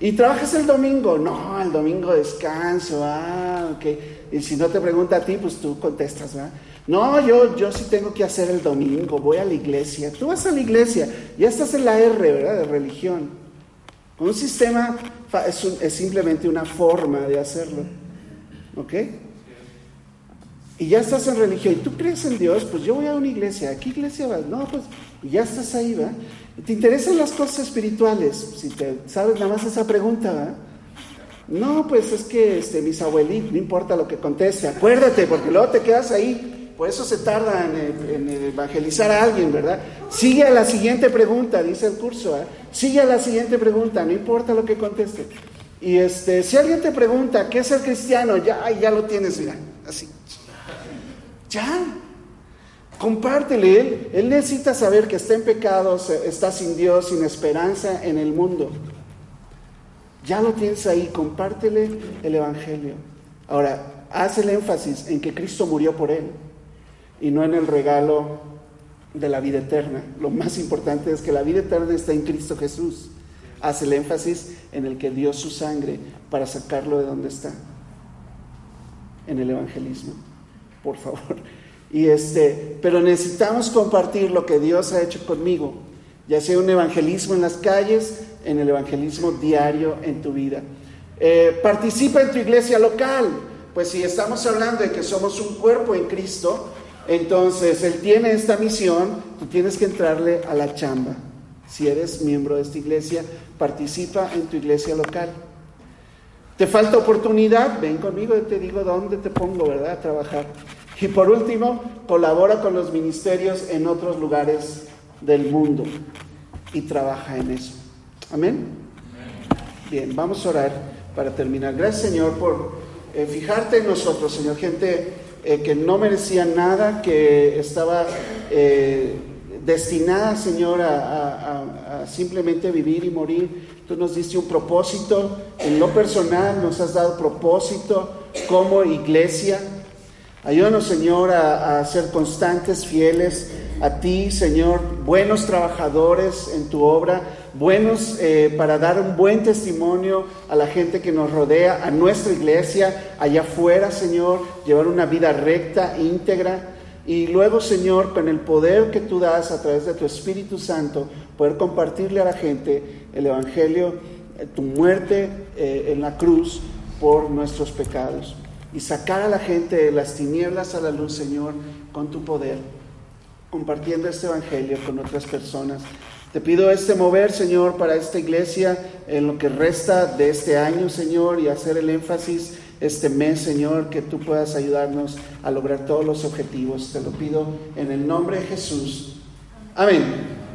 Speaker 1: ¿Y trabajas el domingo? No, el domingo descanso. Ah, ok. Y si no te pregunta a ti, pues tú contestas, ¿verdad? No, yo, yo sí tengo que hacer el domingo, voy a la iglesia. Tú vas a la iglesia, ya estás en la R, ¿verdad? De religión. Un sistema es, simplemente una forma de hacerlo. ¿Ok? Y ya estás en religión y tú crees en Dios, pues yo voy a una iglesia. ¿A qué iglesia vas? No, pues ya estás ahí, ¿va? ¿Te interesan las cosas espirituales? Si te sabes nada más esa pregunta, ¿va? No, pues es que este, mis abuelitos, no importa lo que conteste, acuérdate, porque luego te quedas ahí. Por eso se tarda en, evangelizar a alguien, ¿verdad? Sigue a la siguiente pregunta, dice el curso, ¿eh? Sigue a la siguiente pregunta, no importa lo que conteste. Y este, si alguien te pregunta, ¿qué es el cristiano? Ya, ya lo tienes, mira, así. Ya. Compártele él. Él necesita saber que está en pecado, está sin Dios, sin esperanza en el mundo. Ya lo tienes ahí, compártele el Evangelio. Ahora, haz el énfasis en que Cristo murió por él y no en el regalo de la vida eterna. Lo más importante es que la vida eterna está en Cristo Jesús hace el énfasis en el que dio su sangre para sacarlo de donde está, en el evangelismo, por favor. Y este, pero necesitamos compartir lo que Dios ha hecho conmigo, ya sea un evangelismo en las calles, en el evangelismo diario en tu vida. Eh, participa en tu iglesia local, pues si estamos hablando de que somos un cuerpo en Cristo, entonces Él tiene esta misión, tú tienes que entrarle a la chamba. Si eres miembro de esta iglesia, participa en tu iglesia local. ¿Te falta oportunidad? Ven conmigo y te digo dónde te pongo, ¿verdad? A trabajar. Y por último, colabora con los ministerios en otros lugares del mundo y trabaja en eso. Amén. Bien, vamos a orar para terminar. Gracias Señor por eh, fijarte en nosotros, Señor. Gente eh, que no merecía nada, que estaba... Eh, destinada, Señor, a, simplemente vivir y morir. Tú nos diste un propósito en lo personal, nos has dado propósito como iglesia. Ayúdanos, Señor, a, ser constantes, fieles a ti, Señor, buenos trabajadores en tu obra, buenos eh, para dar un buen testimonio a la gente que nos rodea, a nuestra iglesia, allá afuera, Señor, llevar una vida recta, íntegra. Y luego, Señor, con el poder que tú das a través de tu Espíritu Santo, poder compartirle a la gente el Evangelio, eh, tu muerte eh, en la cruz por nuestros pecados. Y sacar a la gente de las tinieblas a la luz, Señor, con tu poder, compartiendo este Evangelio con otras personas. Te pido este mover, Señor, para esta iglesia en lo que resta de este año, Señor, y hacer el énfasis este mes, Señor, que tú puedas ayudarnos a lograr todos los objetivos. Te lo pido en el nombre de Jesús. Amén.